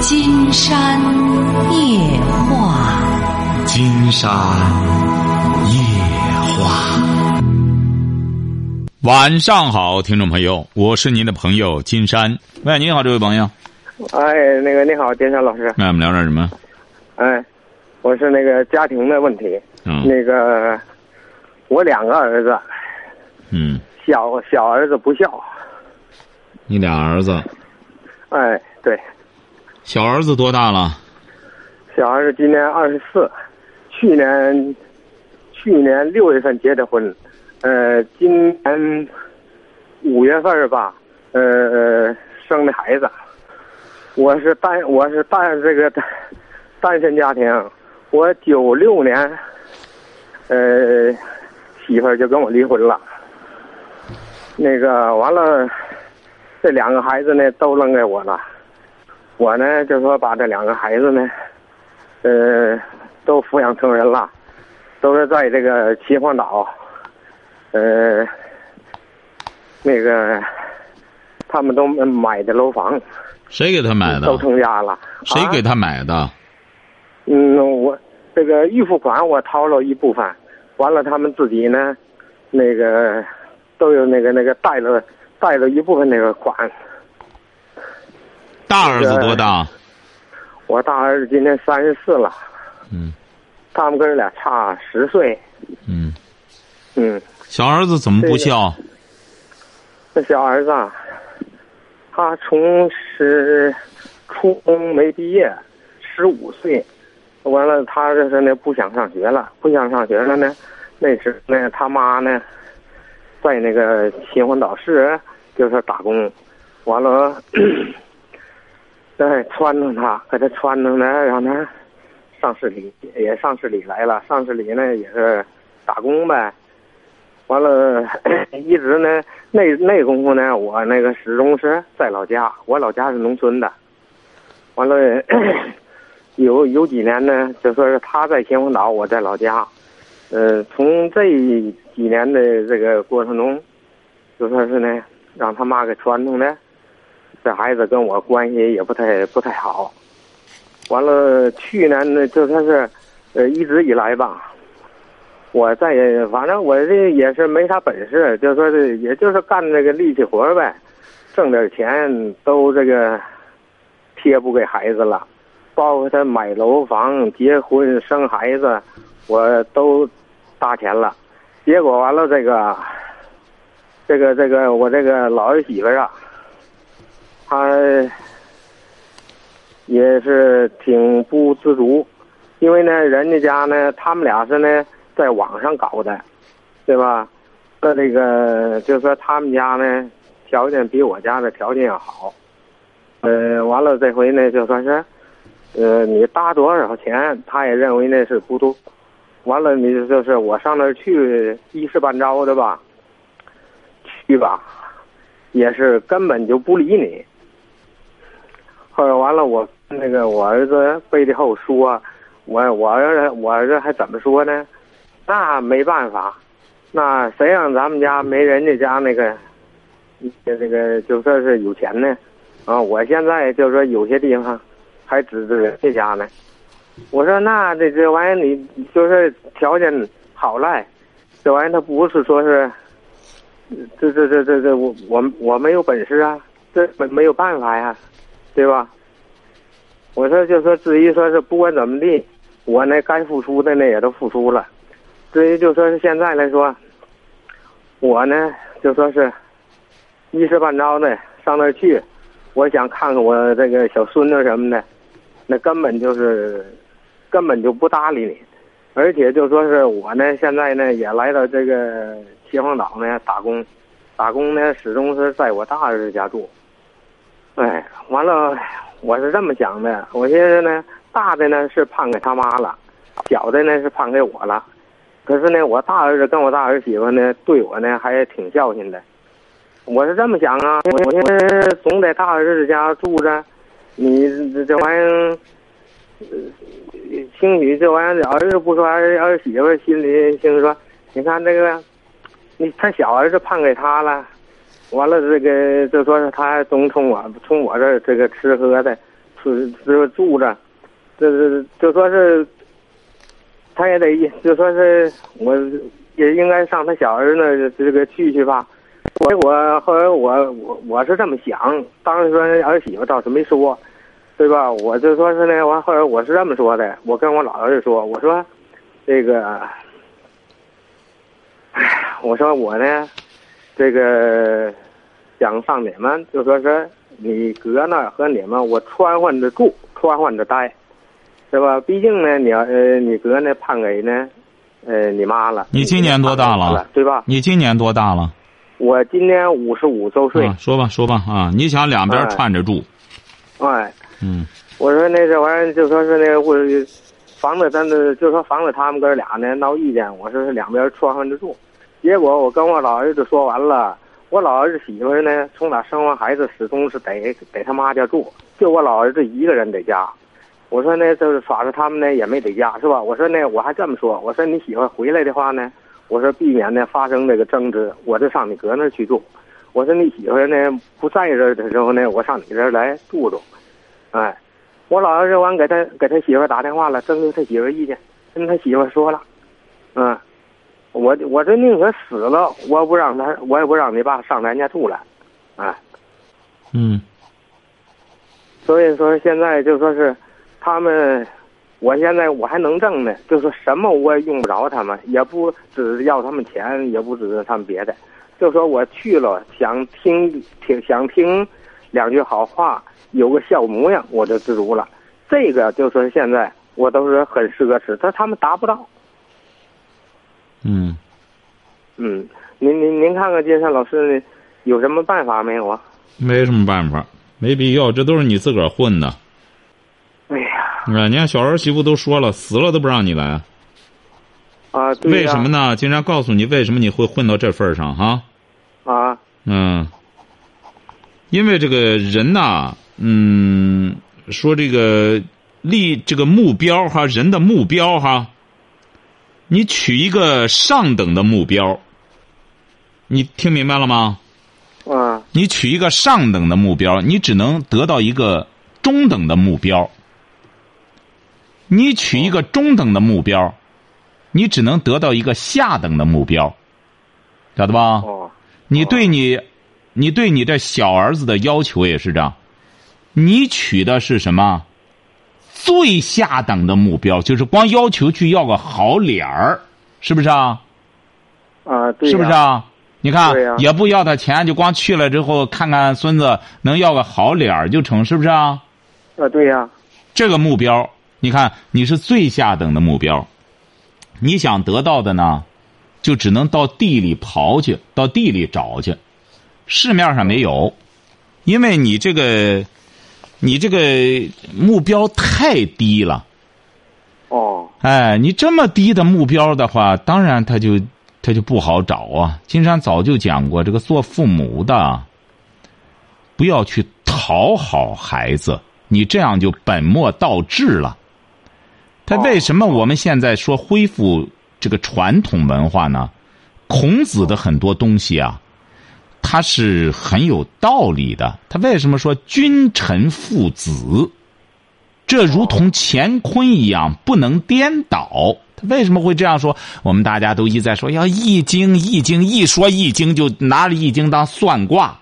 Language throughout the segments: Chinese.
金山夜话，金山夜话。晚上好，听众朋友，我是您的朋友金山。喂，你好，这位朋友。哎，那个你好，金山老师。那我们聊点什么？哎，我是那个家庭的问题。嗯那个，我两个儿子，嗯，小小儿子不孝。你俩儿子，哎，对，小儿子多大了？小儿子今年二十四，去年去年六月份结的婚，呃，今年五月份吧，呃生的孩子。我是单我是单这个单单身家庭，我九六年，呃，媳妇儿就跟我离婚了。那个完了，这两个孩子呢都扔给我了。我呢就说把这两个孩子呢，呃，都抚养成人了，都是在这个秦皇岛，呃，那个他们都买的楼房，谁给他买的都？成家了。啊？谁给他买的？嗯，我这个预付款我掏了一部分，完了他们自己呢，那个都有那个那个贷了贷了一部分那个款。大儿子多大？我大儿子今年三十四了，嗯。他们哥俩差十岁。嗯，嗯，小儿子怎么不孝？那小儿子啊，他从是初中没毕业，十五岁，完了他就是那不想上学了，不想上学了呢，那时候呢他妈呢，在那个秦皇岛市就是打工，完了，在撺掇他，给他撺掇呢，让他上市里也上市里来了，上市里呢也是打工呗。完了，一直呢，那那功夫呢，我那个始终是在老家，我老家是农村的。完了，有有几年呢，就说是他在秦皇岛，我在老家。呃，从这几年的这个过程中，就说是呢，让他妈给传统的，这孩子跟我关系也不太不太好。完了，去年呢，就说是，呃，一直以来吧，我在反正我这也是没啥本事，就说是也就是干这个力气活呗，挣点钱都这个贴补给孩子了，包括他买楼房、结婚、生孩子，我都搭钱了。结果完了，这个这个这个我这个老儿媳妇啊，他也是挺不知足，因为呢，人家家呢，他们俩是呢在网上搞的，对吧？那这个就说他们家呢条件比我家的条件要好，呃，完了这回呢就说是，呃，你搭多少钱，他也认为那是不多，完了你就是我上那儿去一时半招的吧，去吧，也是根本就不理你。后来完了，我那个我儿子背地后说，我我儿子我儿子还怎么说呢？那没办法，那谁让咱们家没人家家那个，这这个就算是有钱呢？啊，我现在就说有些地方还指着人家家呢。我说那这这玩意儿你就是条件好赖，这玩意儿他不是说是，这这这这这我我我没有本事啊，这没没有办法呀，对吧？我说就说至于说是不管怎么地，我那该付出的呢也都付出了。至于就说是现在来说，我呢就说是一时半招的上那儿去，我想看看我这个小孙子什么的，那根本就是根本就不搭理你，而且就说是我呢现在呢也来到这个秦皇岛呢打工，打工呢始终是在我大儿子家住。哎，完了，我是这么想的，我现在呢大的呢是判给他妈了，小的呢是判给我了。可是呢，我大儿子跟我大儿媳妇呢，对我呢还挺孝心的。我是这么想啊，我现在总在大儿子家住着，你这这玩意儿，兴许这玩意儿儿子不说，儿儿媳妇心里心说，你看这个，你他小儿子判给他了，完了这个就说是他总从我从我这这个吃喝的，是这住着，这这就说是，他也得就说是我也应该上他小儿子这个去去吧。我我后来我我我是这么想，当时说儿媳妇倒是没说，对吧？我就说是呢，完后来我是这么说的，我跟我老儿子说，我说这个，哎，我说我呢，这个想上你们，就说是你哥呢和你们，我穿换着住，穿换着待，是吧？毕竟呢，你要呃，你哥呢判给呢，呃，你妈了。你今年多大了？对吧？你今年多大了？我今年五十五周岁。说吧，说吧啊！你想两边串着住？哎。嗯。我说那这玩意儿就说是那个，我房子咱这就说房子他们哥俩呢闹意见，我说是两边串换着住。结果我跟我老儿子说完了，我老儿子媳妇呢从哪生完孩子始终是得得他妈家住，就我老儿子一个人在家。我说呢，就是耍着他们呢也没在家是吧？我说呢，我还这么说，我说你媳妇回来的话呢。我说避免呢发生这个争执，我就上你哥那儿去住。我说你媳妇呢不在这儿的时候呢，我上你这儿来住住。哎，我老儿子完给他给他媳妇打电话了，征求他媳妇意见，跟他媳妇说了，嗯，我我这宁可死了，我不让他，我也不让你爸上咱家住了，啊，嗯，所以说现在就说是他们。我现在我还能挣呢，就说什么我也用不着他们，也不指要他们钱，也不指着他们别的，就说我去了，想听听想听两句好话，有个笑模样，我就知足了。这个就说现在我都是很奢侈，但他们达不到。嗯，嗯，您您您看看金山老师有什么办法没有啊？没什么办法，没必要，这都是你自个儿混的。哎呀。啊！你看小儿媳妇都说了，死了都不让你来。啊，为什么呢？金山告诉你为什么你会混到这份上哈？啊。嗯。因为这个人呐，嗯，说这个立这个目标哈，人的目标哈，你取一个上等的目标，你听明白了吗？啊。你取一个上等的目标，你只能得到一个中等的目标。你取一个中等的目标，你只能得到一个下等的目标，晓得吧？你对你，你对你这小儿子的要求也是这样。你取的是什么？最下等的目标，就是光要求去要个好脸儿，是不是啊？啊，对。是不是啊？你看，也不要他钱，就光去了之后看看孙子，能要个好脸儿就成，是不是啊？啊，对呀。这个目标。你看，你是最下等的目标，你想得到的呢，就只能到地里刨去，到地里找去，市面上没有，因为你这个，你这个目标太低了。哦。哎，你这么低的目标的话，当然他就他就不好找啊。金山早就讲过，这个做父母的，不要去讨好孩子，你这样就本末倒置了。他为什么我们现在说恢复这个传统文化呢？孔子的很多东西啊，他是很有道理的。他为什么说君臣父子，这如同乾坤一样不能颠倒？他为什么会这样说？我们大家都一再说要易经，易经一说易经就拿着易经当算卦。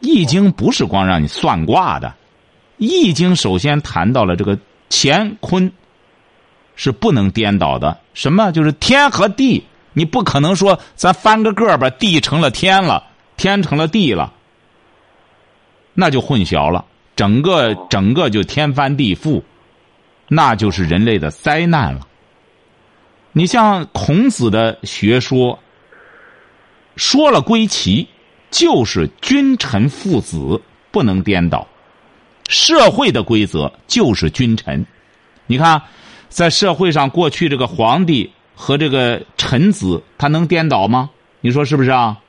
易经不是光让你算卦的，易经首先谈到了这个。乾坤是不能颠倒的。什么？就是天和地，你不可能说咱翻个个把地成了天了，天成了地了，那就混淆了。整个整个就天翻地覆，那就是人类的灾难了。你像孔子的学说，说了归齐，就是君臣父子不能颠倒。社会的规则就是君臣，你看，在社会上过去这个皇帝和这个臣子，他能颠倒吗？你说是不是啊？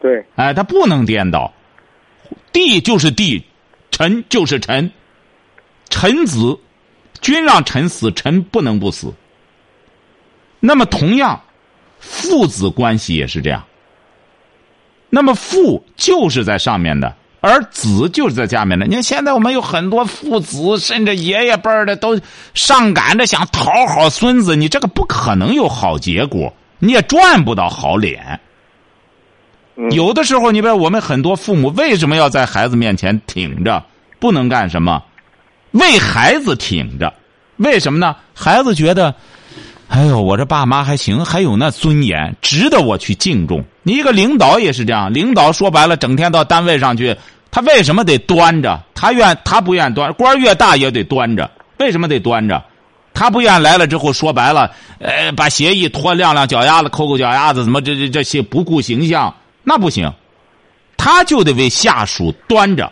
对。哎，他不能颠倒，帝就是帝，臣就是臣，臣子，君让臣死，臣不能不死。那么同样，父子关系也是这样。那么父就是在上面的。而子就是在家里面的。你看现在我们有很多父子，甚至爷爷辈儿的都上赶着想讨好孙子，你这个不可能有好结果，你也赚不到好脸。嗯有的时候，你比如我们很多父母为什么要在孩子面前挺着，不能干什么？为孩子挺着，为什么呢？孩子觉得，哎呦，我这爸妈还行，还有那尊严，值得我去敬重。你一个领导也是这样，领导说白了，整天到单位上去，他为什么得端着？他愿他不愿端，官越大也得端着。为什么得端着？他不愿来了之后，说白了，呃，把鞋一脱，晾晾脚丫子，抠抠脚丫子，怎么这这这些不顾形象，那不行。他就得为下属端着。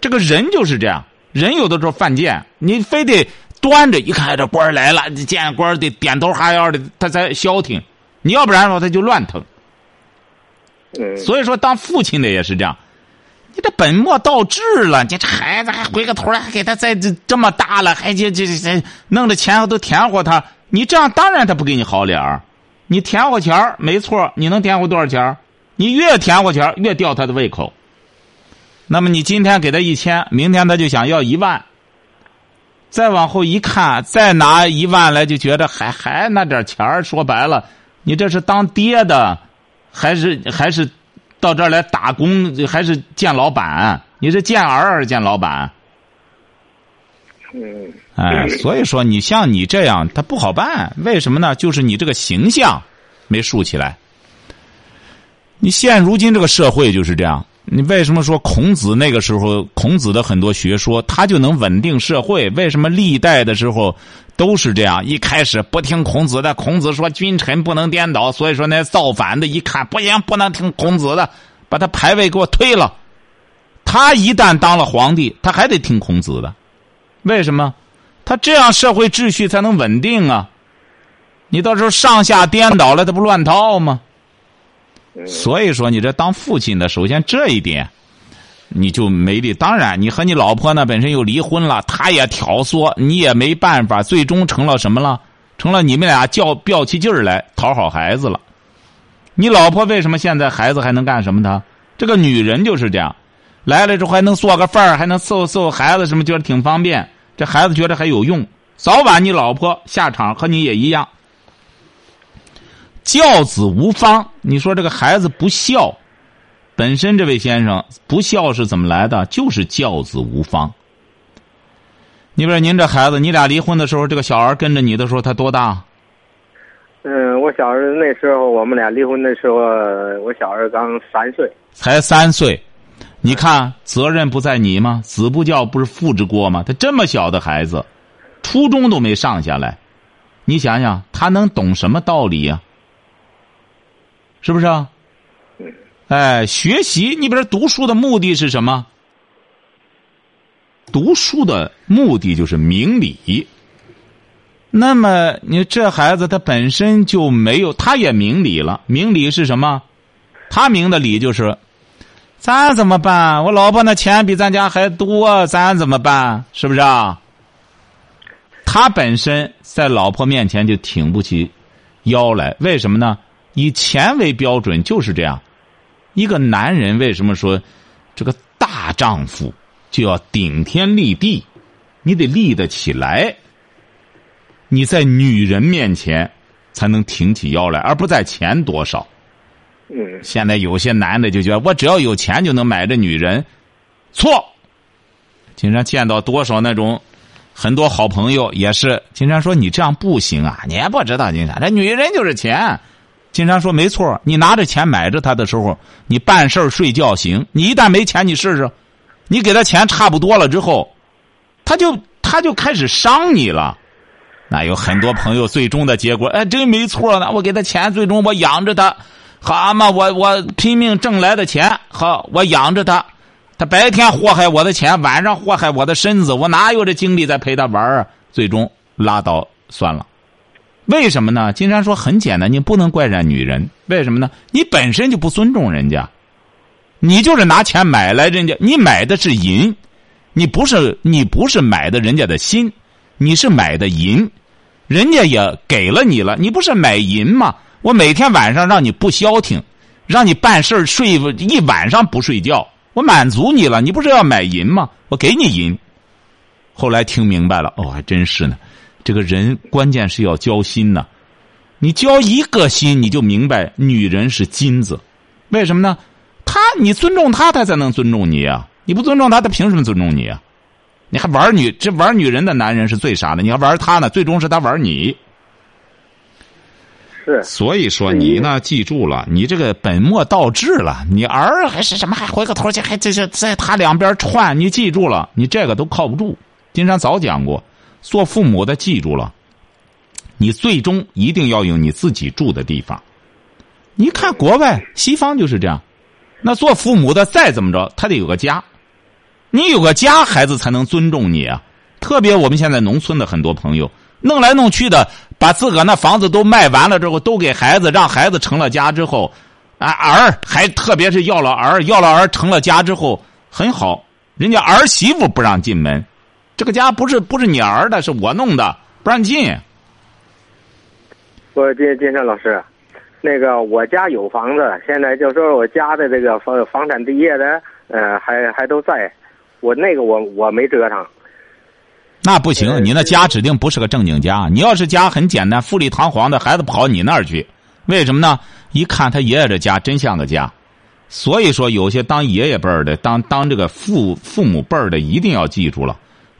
这个人就是这样，人有的时候犯贱，你非得端着，一看这官来了，见官得点头哈腰的，他才消停。你要不然的话，他就乱腾。所以说，当父亲的也是这样，你这本末倒置了。你这孩子还回个头来，还给他再这这么大了，还这这这弄着钱都甜乎他。你这样当然他不给你好脸儿。你甜乎钱儿没错，你能甜乎多少钱儿你越甜乎钱儿越吊他的胃口。那么你今天给他一千，明天他就想要一万。再往后一看，再拿一万来，就觉得还还那点钱儿说白了，你这是当爹的。还是还是到这儿来打工，还是见老板？你是见儿还是见老板？嗯哎，所以说你像你这样，他不好办。为什么呢？就是你这个形象没竖起来。你现如今这个社会就是这样。你为什么说孔子那个时候，孔子的很多学说，他就能稳定社会？为什么历代的时候都是这样？一开始不听孔子的，孔子说君臣不能颠倒，所以说那造反的一看不行，不能听孔子的，把他牌位给我推了。他一旦当了皇帝，他还得听孔子的，为什么？他这样社会秩序才能稳定啊！你到时候上下颠倒了，他不乱套吗？所以说，你这当父亲的，首先这一点，你就没力。当然，你和你老婆呢本身又离婚了，他也挑唆，你也没办法，最终成了什么了？成了你们俩较吊起劲儿来讨好孩子了。你老婆为什么现在孩子还能干什么呢？这个女人就是这样，来了之后还能做个饭儿，还能伺候伺候孩子，什么觉得挺方便。这孩子觉得还有用，早晚你老婆下场和你也一样。教子无方，你说这个孩子不孝，本身这位先生不孝是怎么来的？就是教子无方。你比如您这孩子，你俩离婚的时候，这个小孩跟着你的时候，他多大？嗯，我小时候那时候我们俩离婚的时候，我小儿刚三岁。才三岁，你看责任不在你吗？子不教不是父之过吗？他这么小的孩子，初中都没上下来，你想想他能懂什么道理呀、是不是啊？哎，学习，你比如说读书的目的是什么？读书的目的就是明理。那么你这孩子他本身就没有，他也明理了。明理是什么？他明的理就是，咱怎么办？我老婆那钱比咱家还多，咱怎么办？是不是啊？他本身在老婆面前就挺不起腰来，为什么呢？以钱为标准就是这样。一个男人为什么说这个大丈夫就要顶天立地？你得立得起来。你在女人面前才能挺起腰来，而不在钱多少。嗯现在有些男的就觉得我只要有钱就能买这女人，错。经常见到多少那种很多好朋友也是经常说你这样不行啊，你也不知道经常这女人就是钱。经常说没错，你拿着钱买着她的时候，你办事睡觉行。你一旦没钱，你试试，你给他钱差不多了之后，他就他就开始伤你了。那有很多朋友最终的结果，哎，真没错呢。我给他钱，最终我养着他，好嘛，我我拼命挣来的钱，好，我养着他。他白天祸害我的钱，晚上祸害我的身子，我哪有这精力再陪他玩啊？最终拉倒算了。为什么呢？金山说很简单，你不能怪人女人。为什么呢？你本身就不尊重人家，你就是拿钱买来人家，你买的是银，你不是你不是买的人家的心，你是买的银，人家也给了你了，你不是买银吗？我每天晚上让你不消停，让你办事睡一晚上不睡觉，我满足你了，你不是要买银吗？我给你银。后来听明白了，哦，还真是呢。这个人关键是要交心呢。你交一个心，你就明白女人是金子。为什么呢？他你尊重他，他才能尊重你啊！你不尊重他，他凭什么尊重你啊？你还玩女这玩女人的男人是最傻的，你还玩他呢？最终是他玩你。是。所以说你呢，记住了，你这个本末倒置了。你儿还是什么？还回过头去还这是在他两边串？你记住了，你这个都靠不住。金山早讲过，做父母的记住了。你最终一定要有你自己住的地方。你看国外西方就是这样，那做父母的再怎么着，他得有个家。你有个家，孩子才能尊重你啊。特别我们现在农村的很多朋友，弄来弄去的，把自个那房子都卖完了之后，都给孩子，让孩子成了家之后，啊儿还特别是要了儿，要了儿成了家之后很好，人家儿媳妇不让进门，这个家不是不是你儿的，是我弄的，不让进。我金金山老师，那个我家有房子，现在就说我家的这个房房产地业的，呃，还还都在，我那个我我没折腾。那不行，你那家指定不是个正经家。你要是家很简单、富丽堂皇的，孩子跑你那儿去，为什么呢？一看他爷爷这家真像个家。所以说，有些当爷爷辈儿的、当当这个父父母辈儿的，一定要记住了，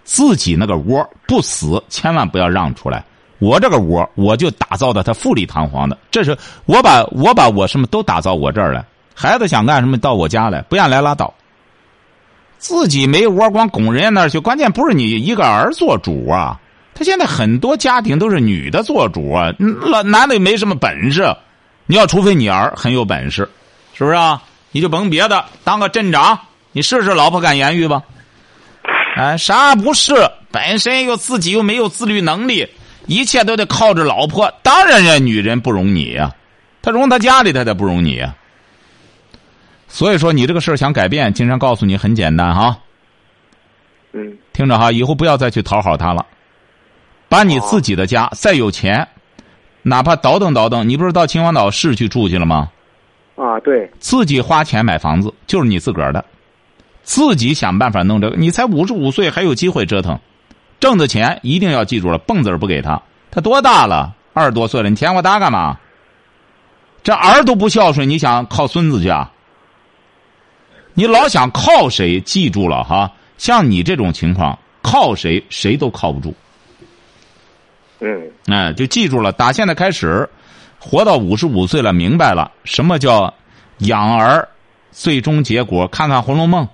自己那个窝不死，千万不要让出来。我这个窝，我就打造的它富丽堂皇的。这是我把我把我什么都打造我这儿来。孩子想干什么到我家来，不愿来拉倒。自己没窝，光拱人家那儿去。关键不是你一个儿做主啊。他现在很多家庭都是女的做主啊，老男的没什么本事。你要除非你儿很有本事，是不是啊？你就甭别的，当个镇长，你试试老婆敢言语吧。哎，啥不是？本身又自己又没有自律能力。一切都得靠着老婆，当然人女人不容你呀，她容她家里，她才不容你呀。所以说，你这个事儿想改变，经常告诉你很简单哈。嗯。听着哈，以后不要再去讨好她了，把你自己的家，再有钱，哪怕倒腾倒腾，你不是到秦皇岛市去住去了吗？啊，对。自己花钱买房子，就是你自个儿的，自己想办法弄这个。你才五十五岁，还有机会折腾。挣的钱一定要记住了，蹦子儿不给他。他多大了？二十多岁了，你填我他干嘛？这儿都不孝顺，你想靠孙子去啊？你老想靠谁？记住了哈，像你这种情况，靠谁谁都靠不住。嗯。哎，就记住了，打现在开始，活到五十五岁了，明白了什么叫养儿，最终结果。看看《红楼梦》，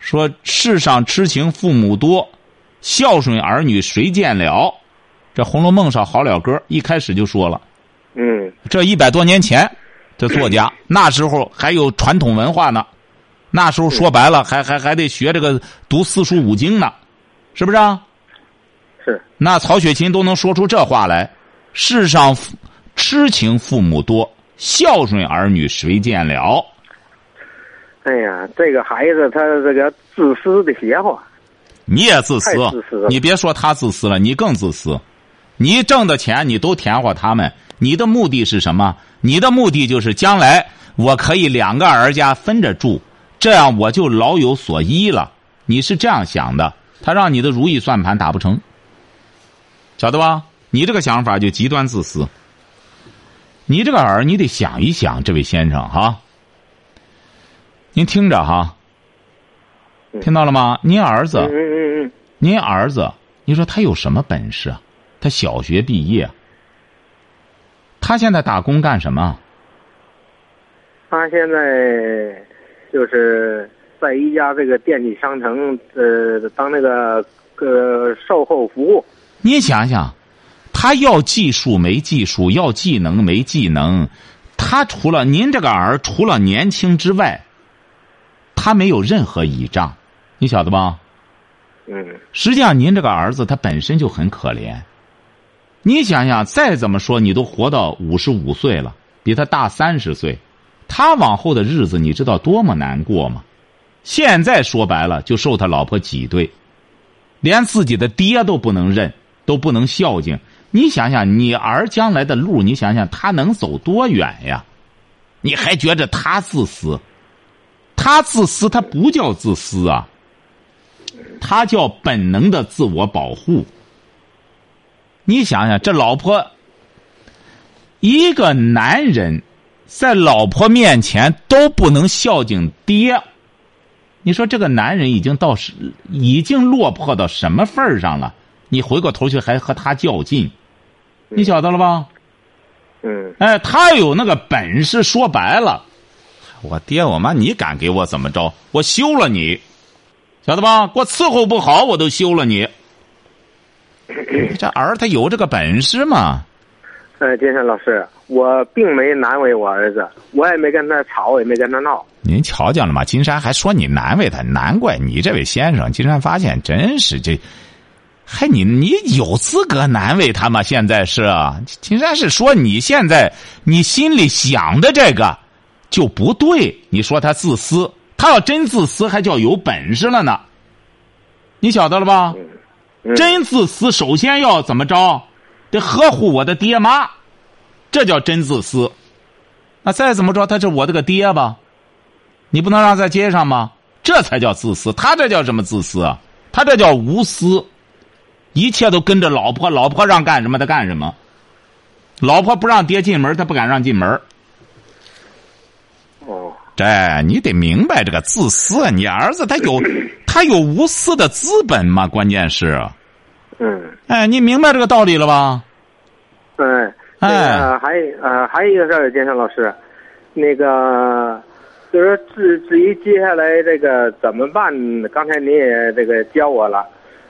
说世上痴情父母多。孝顺儿女谁见了？这《红楼梦》上好了歌，一开始就说了。嗯。这一百多年前，这作家那时候还有传统文化呢，那时候说白了还还还得学这个读四书五经呢，是不是啊？是。那曹雪芹都能说出这话来：世上痴情父母多，孝顺儿女谁见了？哎呀，这个孩子他这个自私的邪乎。你也自私，你别说他自私了，你更自私。你挣的钱你都填活他们，你的目的是什么？你的目的就是将来我可以两个儿家分着住，这样我就老有所依了。你是这样想的，他让你的如意算盘打不成，晓得吧？你这个想法就极端自私。你这个儿，你得想一想，这位先生哈，您听着哈。听到了吗？您儿子，您儿子，你说他有什么本事啊？他小学毕业，他现在打工干什么？他现在就是在一家这个电器商城，呃，当那个呃售后服务。你想想，他要技术没技术，要技能没技能，他除了您这个儿，除了年轻之外，他没有任何倚仗。你晓得吧？嗯。实际上，您这个儿子他本身就很可怜。你想想，再怎么说，你都活到五十五岁了，比他大三十岁，他往后的日子，你知道多么难过吗？现在说白了，就受他老婆挤兑，连自己的爹都不能认，都不能孝敬。你想想，你儿将来的路，你想想他能走多远呀？你还觉着他自私？他自私，他不叫自私啊，他叫本能的自我保护。你想想，这老婆，一个男人在老婆面前都不能孝敬爹，你说这个男人已经到是已经落魄到什么份儿上了？你回过头去还和他较劲，你晓得了吧？嗯哎，他有那个本事，说白了，我爹我妈，你敢给我怎么着？我休了你，晓得吧？给我伺候不好，我都休了你。这儿他有这个本事吗？呃，金山老师，我并没难为我儿子，我也没跟他吵，也没跟他闹。您瞧见了吗？金山还说你难为他，难怪你这位先生。金山发现真是这，还你你有资格难为他吗？现在是金山是说你现在你心里想的这个就不对。你说他自私，他要真自私，还叫有本事了呢。你晓得了吧？嗯、真自私，首先要怎么着？得呵护我的爹妈，这叫真自私。那再怎么着，他是我这个爹吧？你不能让在街上吗？这才叫自私。他这叫什么自私啊？他这叫无私，一切都跟着老婆，老婆让干什么他干什么。老婆不让爹进门，他不敢让进门。哦，这你得明白这个自私。你儿子他有 他有无私的资本吗？关键是，嗯，哎，你明白这个道理了吧？嗯，那个还呃还有一个事儿，金山老师，那个就是至至于接下来这个怎么办，刚才您也这个教我了。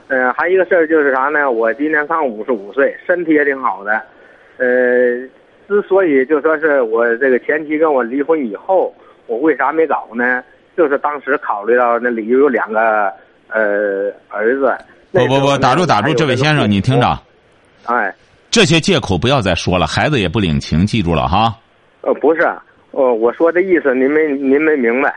呃，还有一个事儿就是啥呢？我今年刚五十五岁，身体也挺好的。呃，之所以就说是我这个前妻跟我离婚以后，我为啥没搞呢？就是当时考虑到那里有两个呃儿子。不不不，打住打住，这位先生，你听着。哎。这些借口不要再说了，孩子也不领情，记住了哈。呃，不是，呃，我说的意思您没您没明白。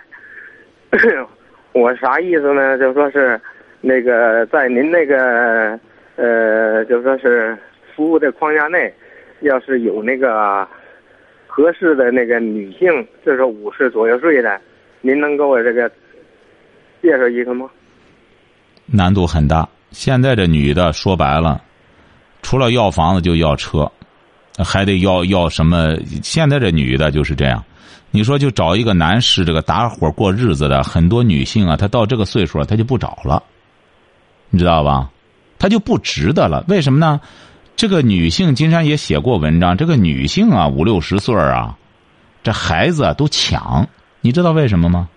我啥意思呢？就说是那个在您那个呃，就说是服务的框架内，要是有那个合适的那个女性，就是五十左右岁的，您能给我这个介绍一个吗？难度很大。现在这女的说白了。除了要房子就要车，还得要要什么？现在这女的就是这样。你说就找一个男士，这个打伙过日子的很多女性啊，她到这个岁数她就不找了，你知道吧？她就不值得了。为什么呢？这个女性，金山也写过文章。这个女性啊，五六十岁啊，这孩子啊都抢，你知道为什么吗？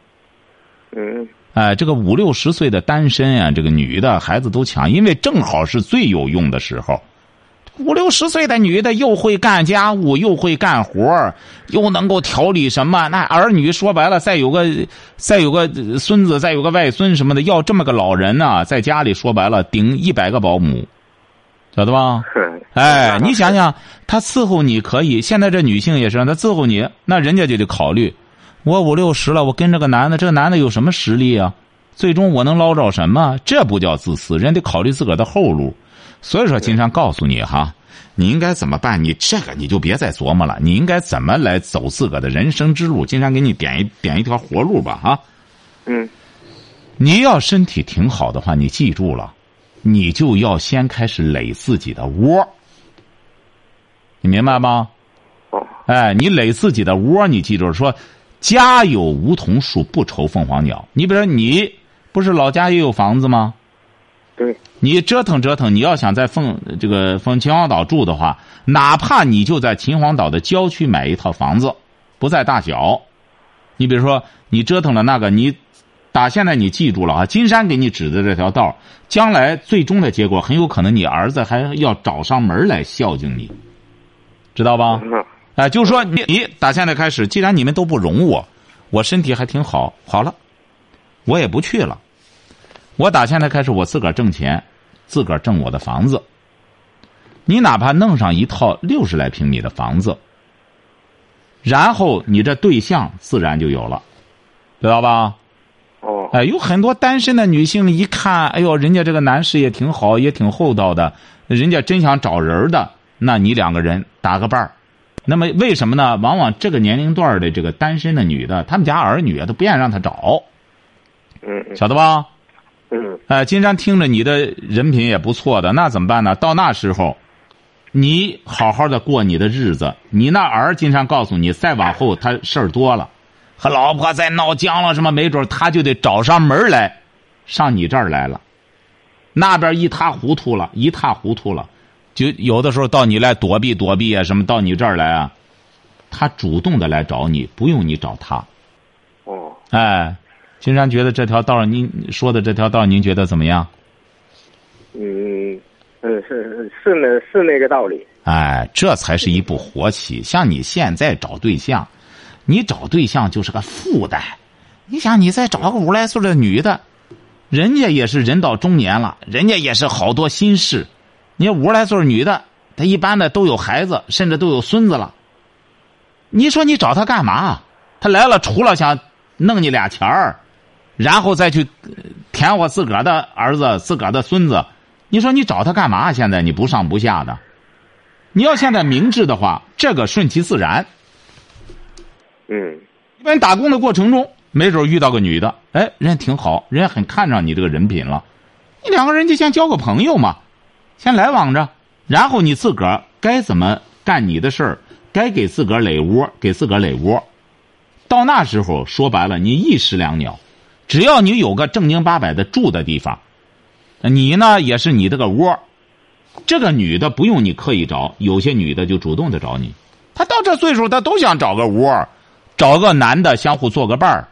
嗯。哎，这个五六十岁的单身啊，这个女的孩子都抢，因为正好是最有用的时候。五六十岁的女的又会干家务，又会干活又能够调理什么？那儿女说白了，再有个再有个孙子，再有个外孙什么的，要这么个老人呢，在家里说白了顶一百个保姆，晓得吧？哎，你想想，他伺候你可以，现在这女性也是，他伺候你，那人家就得考虑，我五六十了，我跟这个男的，这个男的有什么实力啊？最终我能捞着什么？这不叫自私，人得考虑自个儿的后路。所以说，金山告诉你哈，你应该怎么办？你这个你就别再琢磨了，你应该怎么来走自个的人生之路？金山给你点一点一条活路吧，哈。嗯。你要身体挺好的话，你记住了，你就要先开始垒自己的窝。你明白吗？哦。哎，你垒自己的窝，你记住说，家有梧桐树，不愁凤凰鸟。你比如说，你不是老家也有房子吗？对。你折腾折腾，你要想在凤这个凤秦皇岛住的话，哪怕你就在秦皇岛的郊区买一套房子，不在大小。你比如说，你折腾了那个，你打现在你记住了啊，金山给你指的这条道，将来最终的结果很有可能你儿子还要找上门来孝敬你，知道吧？哎，就是说你你打现在开始，既然你们都不容我，我身体还挺好，好了，我也不去了。我打现在开始，我自个儿挣钱，自个儿挣我的房子。你哪怕弄上一套六十来平米的房子，然后你这对象自然就有了，知道吧？哦。哎，有很多单身的女性一看，哎呦，人家这个男士也挺好，也挺厚道的，人家真想找人的，那你两个人打个伴儿，那么为什么呢？往往这个年龄段的这个单身的女的，他们家儿女啊都不愿意让她找，嗯嗯晓得吧？嗯哎，金山听着你的人品也不错的，那怎么办呢？到那时候，你好好的过你的日子。你那儿金山告诉你，再往后他事儿多了，和老婆再闹僵了什么，没准他就得找上门来，上你这儿来了。那边一塌糊涂了，一塌糊涂了，就有的时候到你来躲避躲避啊，什么到你这儿来啊，他主动的来找你，不用你找他。哦哎，金山觉得这条道，您说的这条道，您觉得怎么样？嗯嗯是是那是那个道理。哎，这才是一步活棋。像你现在找对象，你找对象就是个负担。你想，你再找个五十来岁的女的，人家也是人到中年了，人家也是好多心事。你五十来岁女的，她一般的都有孩子，甚至都有孙子了。你说你找她干嘛？她来了，除了想弄你俩钱儿，然后再去呃填活自个儿的儿子、自个儿的孙子。你说你找她干嘛？现在你不上不下的。你要现在明智的话，这个顺其自然。嗯一般打工的过程中，没准遇到个女的，哎，人家挺好，人家很看上你这个人品了，你两个人就先交个朋友嘛，先来往着，然后你自个儿该怎么干你的事儿，该给自个儿垒窝，给自个儿垒窝。到那时候，说白了，你一石两鸟，只要你有个正经八百的住的地方，你呢也是你这个窝。这个女的不用你刻意找，有些女的就主动的找你。她到这岁数，她都想找个窝，找个男的相互做个伴儿，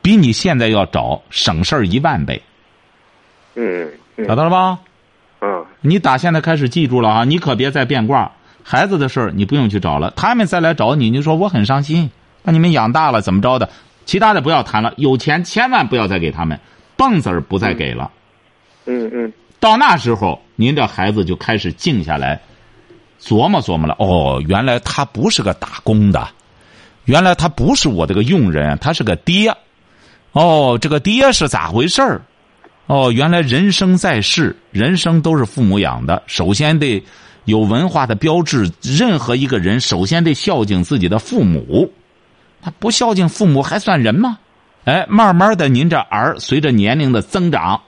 比你现在要找省事儿一万倍，嗯嗯找到了吧？嗯你打现在开始记住了啊！你可别再变卦，孩子的事儿你不用去找了。他们再来找你，你就说我很伤心，把你们养大了怎么着的，其他的不要谈了。有钱千万不要再给他们，蹦子儿不再给了。嗯嗯到那时候，您这孩子就开始静下来，琢磨琢磨了。哦，原来他不是个打工的，原来他不是我这个佣人，他是个爹。哦，这个爹是咋回事儿？哦，原来人生在世，人生都是父母养的，首先得有文化的标志。任何一个人，首先得孝敬自己的父母。他不孝敬父母还算人吗？哎，慢慢的，您这儿随着年龄的增长。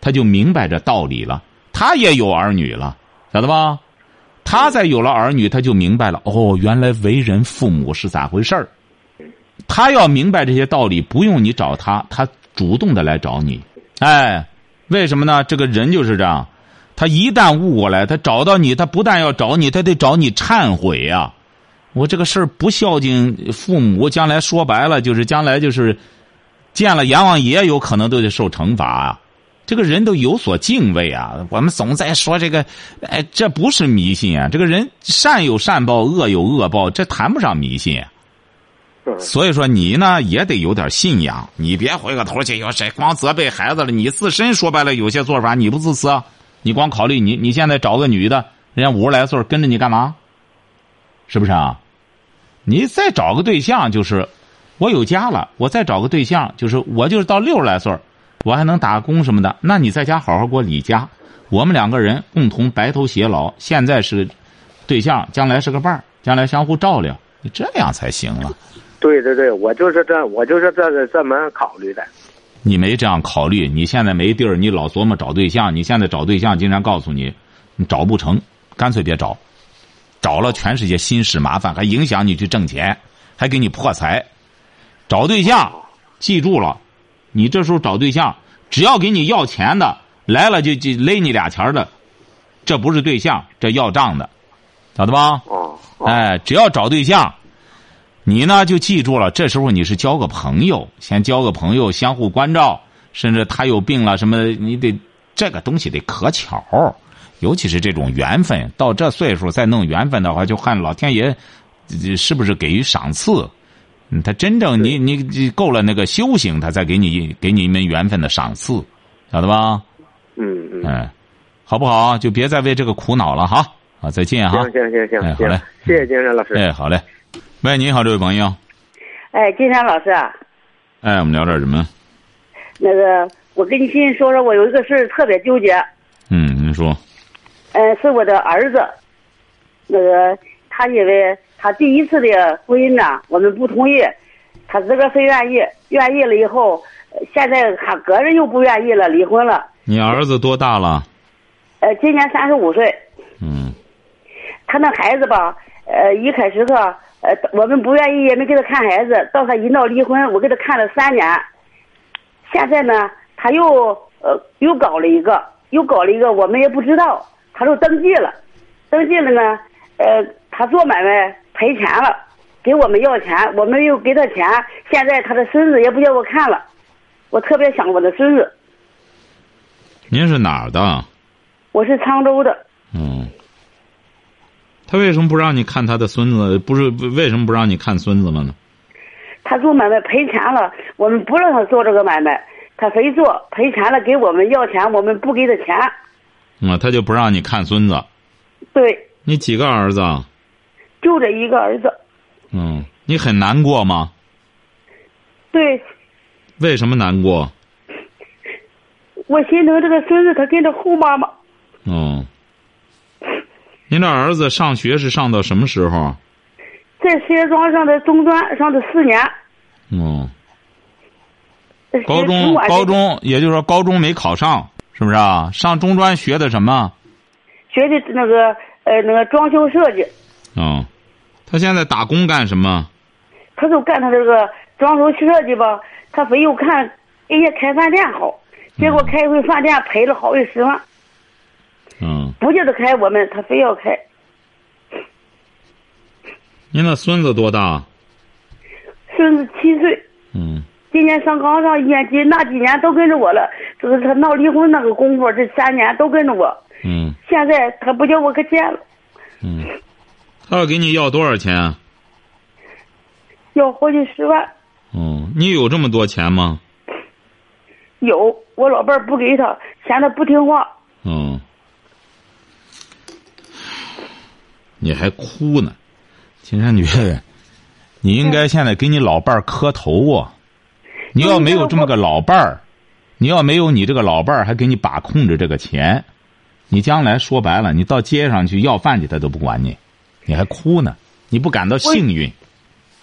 他就明白这道理了，他也有儿女了，晓得吧？他再有了儿女，他就明白了。哦，原来为人父母是咋回事儿？他要明白这些道理，不用你找他，他主动的来找你。哎，为什么呢？这个人就是这样，他一旦悟过来，他找到你，他不但要找你，他得找你忏悔呀、我这个事儿不孝敬父母，将来说白了就是将来就是见了阎王爷，有可能都得受惩罚啊。这个人都有所敬畏啊！我们总在说这个，哎，这不是迷信啊！这个人善有善报，恶有恶报，这谈不上迷信、所以说你呢也得有点信仰，你别回过头去有谁光责备孩子了。你自身说白了有些做法你不自私啊，你光考虑你你现在找个女的，人家五十来岁跟着你干嘛？是不是啊？你再找个对象就是，我有家了，我再找个对象就是我就是到六十来岁我还能打工什么的，那你在家好好给我理家，我们两个人共同白头偕老。现在是对象，将来是个伴儿，将来相互照料，你这样才行了。对对对，我就是这，我就是这这么考虑的。你没这样考虑，你现在没地儿，你老琢磨找对象。你现在找对象，经常告诉你，你找不成，干脆别找，找了全世界心事麻烦，还影响你去挣钱，还给你破财。找对象，记住了。你这时候找对象，只要给你要钱的来了就就勒你俩钱的，这不是对象，这要账的，晓得吧？哦，哦哎，只要找对象，你呢就记住了，这时候你是交个朋友，先交个朋友，相互关照，甚至他有病了什么，你得这个东西得可巧，尤其是这种缘分，到这岁数再弄缘分的话，就看老天爷呃是不是给予赏赐。嗯，他真正你你你够了那个修行，他再给你给你一门缘分的赏赐，晓得吧？嗯嗯，嗯，好不好？就别再为这个苦恼了哈。啊，再见哈行。行行行行哎好嘞，谢谢金山老师。哎，好嘞。喂，你好，这位朋友。哎，金山老师啊，哎，我们聊点什么？那个我跟你先说说，我有一个事儿特别纠结，嗯，您说。呃，是我的儿子，那个他因为他第一次的婚姻呢，我们不同意，他自个儿非愿意，愿意了以后，呃现在他个人又不愿意了，离婚了。你儿子多大了？呃，今年三十五岁，嗯。他那孩子吧，呃，一开始他呃，我们不愿意，也没给他看孩子，到他一闹离婚，我给他看了三年，现在呢，他又呃又搞了一个，又搞了一个，我们也不知道，他都登记了，登记了呢，呃，他做买卖赔钱了，给我们要钱，我们又给他钱，现在他的孙子也不叫我看了，我特别想我的孙子，您是哪儿的？我是沧州的，嗯。他为什么不让你看他的孙子？不是为什么不让你看孙子了呢？他做买卖赔钱了，我们不让他做这个买卖，他非做赔钱了，给我们要钱，我们不给他钱。啊，他就不让你看孙子。对，你几个儿子？就这一个儿子。嗯，你很难过吗？对，为什么难过？我心疼这个孙子，他跟着后妈妈。哦，您这儿子上学是上到什么时候？在石家庄上的中专上的四年。哦，呃高中高中，也就是说高中没考上，是不是啊？上中专学的什么？学的那个呃那个装修设计，哦，他现在打工干什么？他就干他这个装修设计吧，他非又看人家开饭店好，结果开一回饭店赔了好几十万，嗯，不叫他开我们，他非要开。您那孙子多大？孙子七岁，嗯，今年上刚上一年级，那几年都跟着我了。就是他闹离婚那个功夫，这三年都跟着我。嗯现在他不叫我可见了，嗯，他要给你要多少钱？啊要好几十万。哦，你有这么多钱吗？有，我老伴儿不给他，嫌他不听话。哦，你还哭呢，金山女士，你应该现在给你老伴儿磕头啊！你要没有这么个老伴儿，你要没有你这个老伴儿还给你把控着这个钱，你将来说白了，你到街上去要饭去，他都不管你，你还哭呢，你不感到幸运？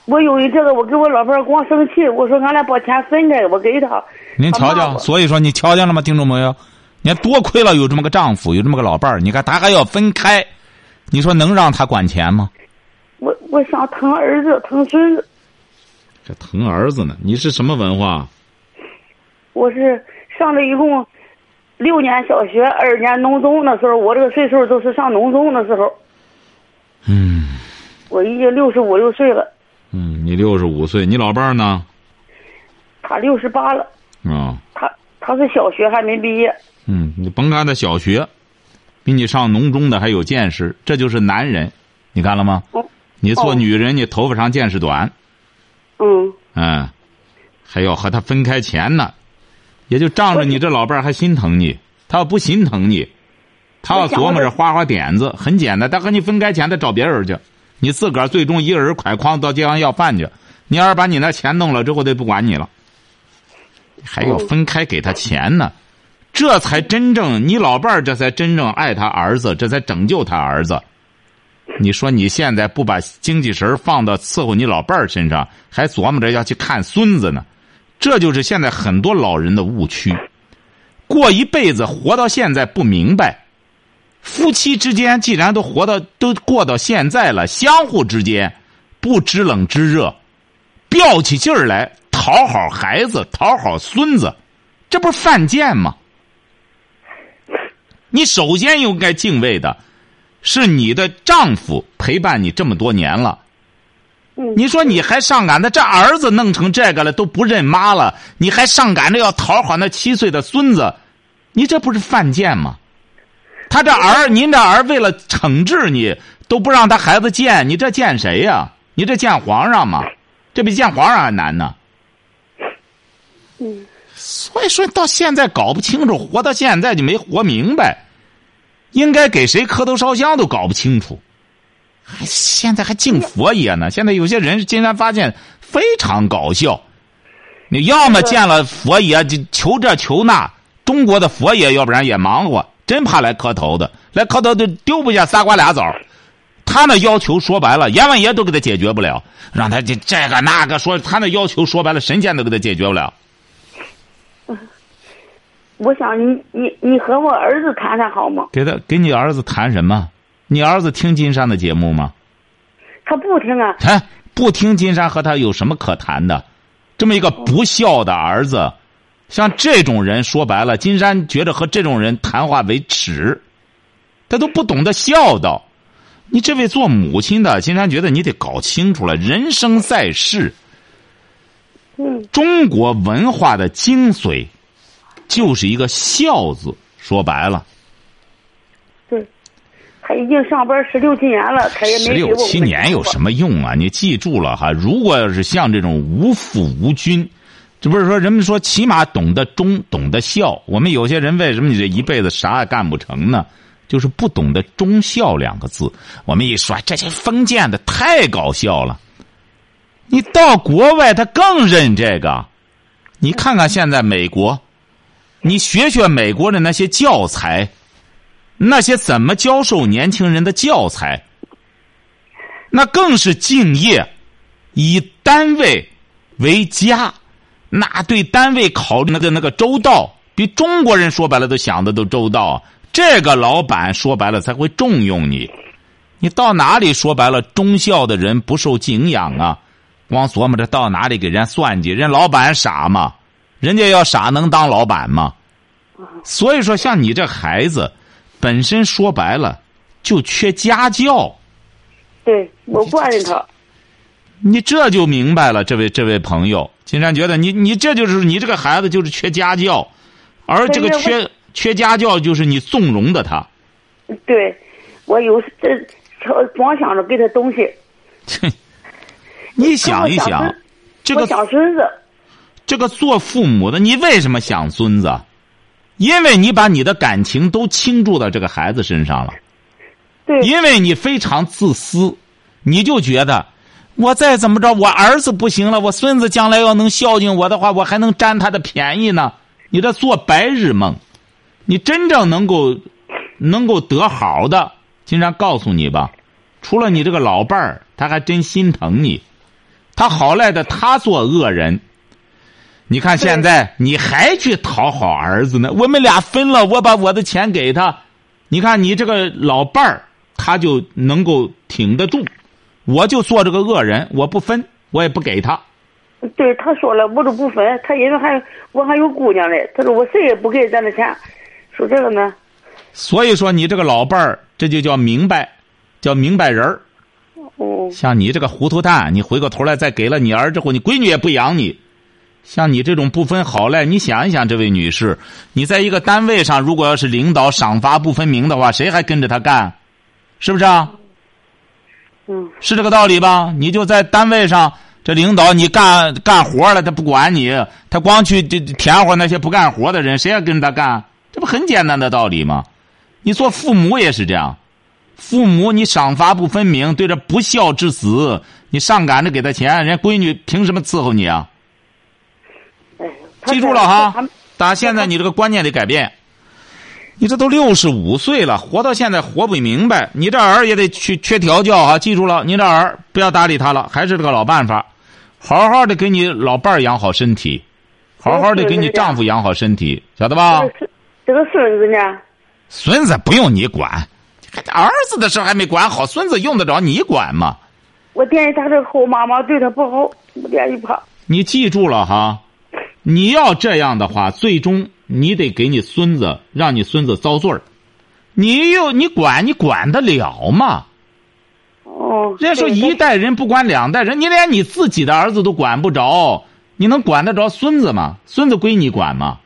我由于这个，我跟我老伴儿光生气，我说俺俩把钱分开，我给他。您瞧瞧，所以说你瞧见了吗，听众朋友？你看多亏了有这么个丈夫，有这么个老伴儿，你看他还要分开，你说能让他管钱吗？我我想疼儿子，疼孙子。这疼儿子呢？你是什么文化？我是上了一共六年小学，二年农中。那时候我这个岁数都是上农中的时候，嗯我已经六十五六岁了，嗯，你六十五岁，你老伴儿呢？他六十八了，啊、他他是小学还没毕业。嗯，你甭看他小学，比你上农中的还有见识，这就是男人，你看了吗？哦你做哦女人，你头发长见识短，嗯，嗯，还要和他分开钱呢，也就仗着你这老伴儿还心疼你，他要不心疼你，他要琢磨着花花点子，很简单，他和你分开钱，他找别人去，你自个儿最终一个人挎筐到街上要饭去，你要是把你那钱弄了之后，他就不管你了，还要分开给他钱呢，这才真正你老伴儿这才真正爱他儿子，这才拯救他儿子。你说你现在不把精气神放到伺候你老伴儿身上，还琢磨着要去看孙子呢，这就是现在很多老人的误区。过一辈子活到现在不明白，夫妻之间既然都活到都过到现在了，相互之间不知冷知热，吊起劲儿来讨好孩子，讨好孙子，这不是犯贱吗？你首先应该敬畏的。是你的丈夫陪伴你这么多年了，嗯你说你还上赶着这儿子弄成这个了都不认妈了，你还上赶着要讨好那七岁的孙子，你这不是犯贱吗？他这儿，您这儿为了惩治你，都不让他孩子见，你这见谁呀、你这见皇上吗？这比见皇上还难呢。嗯，所以说到现在搞不清楚，活到现在就没活明白。应该给谁磕头烧香都搞不清楚，还现在还敬佛爷呢。现在有些人竟然发现非常搞笑，你要么见了佛爷就求这求那，中国的佛爷要不然也忙活，真怕来磕头的，来磕头就丢不下仨瓜俩枣他他那要求说白了，阎王爷都给他解决不了，让他这这个那个说他那要求说白了，神仙都给他解决不了。我想你你你和我儿子谈谈好吗？给他给你儿子谈什么？你儿子听金山的节目吗？他不听啊。哎，不听金山和他有什么可谈的？这么一个不孝的儿子，像这种人说白了，金山觉得和这种人谈话为耻，他都不懂得孝道。你这位做母亲的，金山觉得你得搞清楚了，人生在世，嗯中国文化的精髓就是一个孝字。说白了，对，他已经上班十六七年了，他也没给我六七年有什么用啊？你记住了哈，如果要是像这种无父无君，这不是说人们说起码懂得忠，懂得孝。我们有些人为什么你这一辈子啥也干不成呢？就是不懂得忠孝两个字。我们一说这些封建的太搞笑了，你到国外他更认这个。你看看现在美国，你学学美国的那些教材，那些怎么教授年轻人的教材，那更是敬业，以单位为家，那对单位考虑那个那个周到，比中国人说白了都想的都周到。这个老板说白了才会重用你。你到哪里说白了，忠孝的人不受敬仰啊？光琢磨着到哪里给人算计，人老板傻吗？人家要傻能当老板吗？所以说，像你这孩子，本身说白了就缺家教。对我惯着他。你这就明白了，这位这位朋友，金山觉得你你这就是你这个孩子就是缺家教，而这个缺缺家教就是你纵容的他。对，我有时这光想着给他东西。你想一想，这个想孙子。这个做父母的，你为什么想孙子？因为你把你的感情都倾注到这个孩子身上了。对，因为你非常自私，你就觉得我再怎么着，我儿子不行了，我孙子将来要能孝敬我的话，我还能占他的便宜呢。你这做白日梦，你真正能够能够得好的，金山告诉你吧，除了你这个老伴儿，他还真心疼你。他好赖的，他做恶人。你看现在你还去讨好儿子呢？我们俩分了，我把我的钱给他。你看你这个老伴儿，他就能够挺得住。我就做这个恶人，我不分，我也不给他。对，他说了，我都不分。他因为还我还有姑娘嘞，他说我谁也不给咱的钱。说这个呢，所以说你这个老伴儿，这就叫明白，叫明白人儿。哦，像你这个糊涂蛋，你回过头来再给了你儿之后，你闺女也不养你。像你这种不分好赖，你想一想，这位女士，你在一个单位上，如果要是领导赏罚不分明的话，谁还跟着他干？是不是啊？嗯，是这个道理吧？你就在单位上，这领导你干干活了，他不管你，他光去这填活那些不干活的人，谁还跟着他干？这不很简单的道理吗？你做父母也是这样，父母你赏罚不分明，对着不孝之子，你上赶着给他钱，人家闺女凭什么伺候你啊？哎，记住了哈，打现在你这个观念得改变。你这都六十五岁了，活到现在活不明白，你这儿也得去缺调教啊！记住了，你这儿不要搭理他了，还是这个老办法，好好的给你老伴儿养好身体，好好的给你丈夫养好身体，晓得吧？这个孙子呢？孙子不用你管，儿子的事还没管好，孙子用得着你管吗？我惦记他这后妈妈对他不好，我惦记他。你记住了哈，你要这样的话，最终你得给你孙子，让你孙子遭罪儿。你又你管你管得了吗？哦，人家说一代人不管两代人，你连你自己的儿子都管不着，你能管得着孙子吗？孙子归你管吗？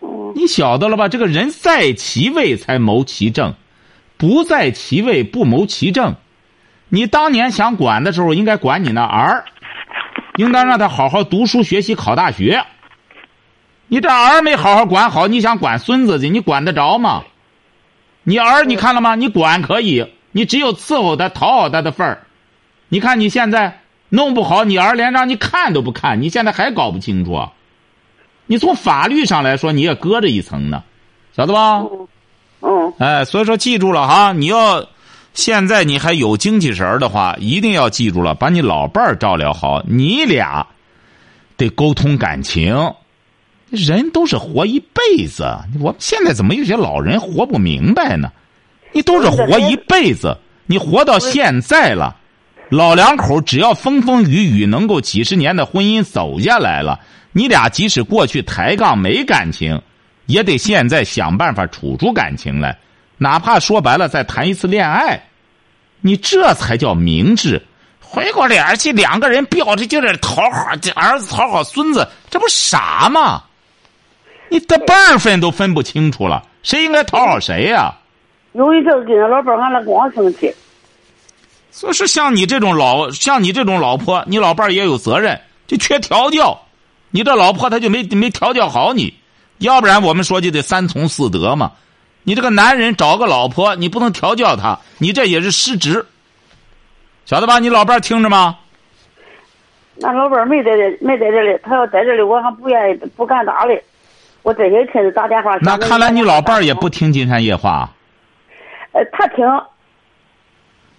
哦，你晓得了吧？这个人在其位才谋其政，不在其位不谋其政。你当年想管的时候，应该管你那儿，应当让他好好读书学习考大学。你这儿没好好管好，你想管孙子去，你管得着吗？你儿你看了吗？你管可以，你只有伺候他、讨好他的份儿。你看你现在弄不好，你儿连让你看都不看，你现在还搞不清楚啊。你从法律上来说，你也搁着一层呢，晓得吧？嗯，哎，所以说记住了哈，你要现在你还有精气神儿的话，一定要记住了，把你老伴儿照料好。你俩得沟通感情。人都是活一辈子，我们现在怎么有些老人活不明白呢？你都是活一辈子，你活到现在了，老两口只要风风雨雨能够几十年的婚姻走下来了，你俩即使过去抬杠没感情，也得现在想办法处出感情来。哪怕说白了，再谈一次恋爱，你这才叫明智。回过脸去，两个人吊着劲儿讨好，儿子讨好孙子，这不傻吗？你的辈分都分不清楚了，谁应该讨好谁呀？有一阵跟俺老伴儿俺俩光生气。就是，像你这种老，像你这种老婆，你老伴儿也有责任，就缺调教。你这老婆她就没没调教好你，要不然我们说就得三从四德嘛。你这个男人找个老婆，你不能调教她，你这也是失职，晓得吧？你老伴儿听着吗？那老伴儿没在这，没在这里，他要在这里，我还不愿意，不敢打嘞。我这些天打电话。那看来你老伴儿也不听《金山夜话》。呃，他听，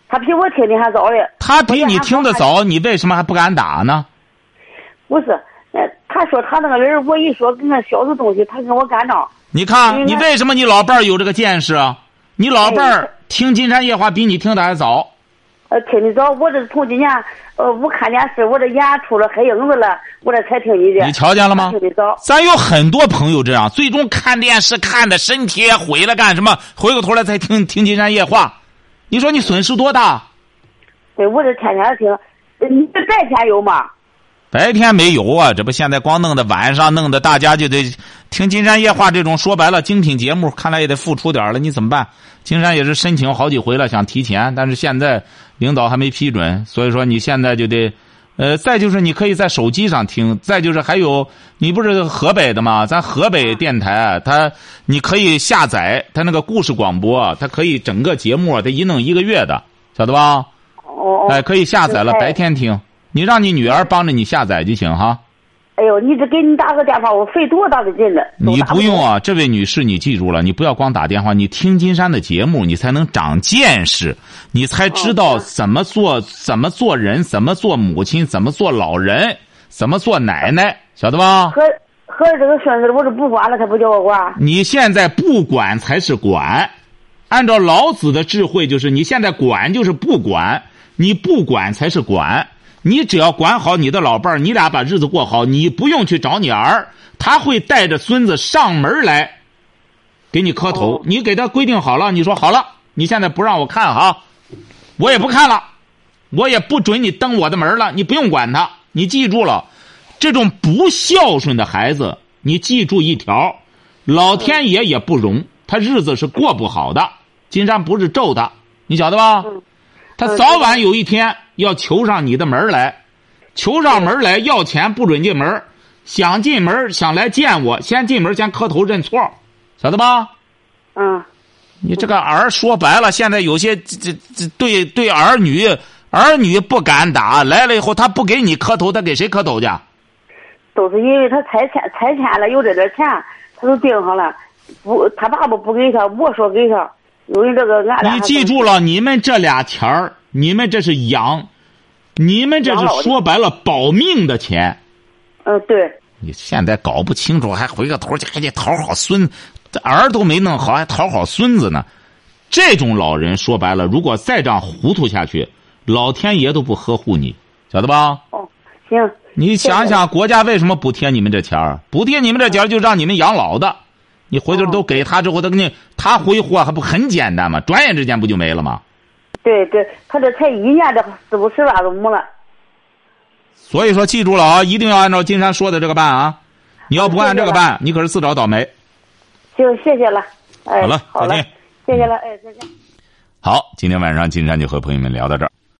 他比我听的还早嘞。他比你听的早，你为什么还不敢打呢？不是，呃，他说他那个人，我一说跟他小子东西，他跟我干仗。你看，你为什么你老伴儿有这个见识啊？你老伴儿听《金山夜话》比你听的还早。呃，听的早，我这从今年呃，我看电视，我这眼出了黑影子了，我这才听你的。你瞧见了吗？听的早。咱有很多朋友这样，最终看电视看的身体也毁了，干什么？回过头来才听听《金山夜话》，你说你损失多大？对，我这天天听，你这白天有吗？白天没有啊，这不现在光弄的晚上弄的，大家就得听《金山夜话》这种说白了精品节目，看来也得付出点了。你怎么办？金山也是申请好几回了，想提前，但是现在领导还没批准，所以说你现在就得，呃，再就是你可以在手机上听，再就是还有你不是河北的吗？咱河北电台它你可以下载它那个故事广播，它可以整个节目它一弄一个月的，晓得吧？哦。哎，可以下载了，白天听。你让你女儿帮着你下载就行哈。哎呦，你这给你打个电话，我费多大的劲呢？你不用啊，这位女士，你记住了，你不要光打电话，你听金山的节目，你才能长见识，你才知道怎么做，怎么做人，怎么做母亲，怎么做老人，怎么做奶奶，晓得吧？和和这个孙子，我是不管了，他不叫我管。你现在不管才是管，按照老子的智慧，就是你现在管就是不管，你不管才是管。你只要管好你的老伴儿，你俩把日子过好，你不用去找你儿，他会带着孙子上门来，给你磕头。你给他规定好了，你说好了，你现在不让我看哈，我也不看了，我也不准你登我的门了，你不用管他。你记住了，这种不孝顺的孩子，你记住一条，老天爷也不容，他日子是过不好的。金山不是咒他，你晓得吧？他早晚有一天要求上你的门来，求上门来要钱不准进门，想进门想来见我，先进门先磕头认错，晓得吧？嗯。你这个儿说白了，现在有些这这对对儿女儿女不敢打，来了以后他不给你磕头，他给谁磕头去？都是因为他拆迁拆迁了，有这点钱，他都定上了，不，他爸爸不给他，我说给他。因为这个，你记住了，你们这俩钱儿，你们这是养，你们这是说白了保命的钱。嗯，对。你现在搞不清楚，还回个头去，还得讨好孙，儿都没弄好，还讨好孙子呢。这种老人说白了，如果再这样糊涂下去，老天爷都不呵护你，晓得吧？哦，行。你想想，国家为什么补贴你们这钱儿？补贴你们这钱儿，就让你们养老的。你回头都给他之后，他给你他挥霍还不很简单吗？转眼之间不就没了吗？对对，他这才一年，这四五十万都没了。所以说，记住了啊，一定要按照金山说的这个办啊！你要不按这个办，你可是自找倒霉。行，谢谢了。哎，好了，再见。谢谢了，哎，再见。好，今天晚上金山就和朋友们聊到这儿。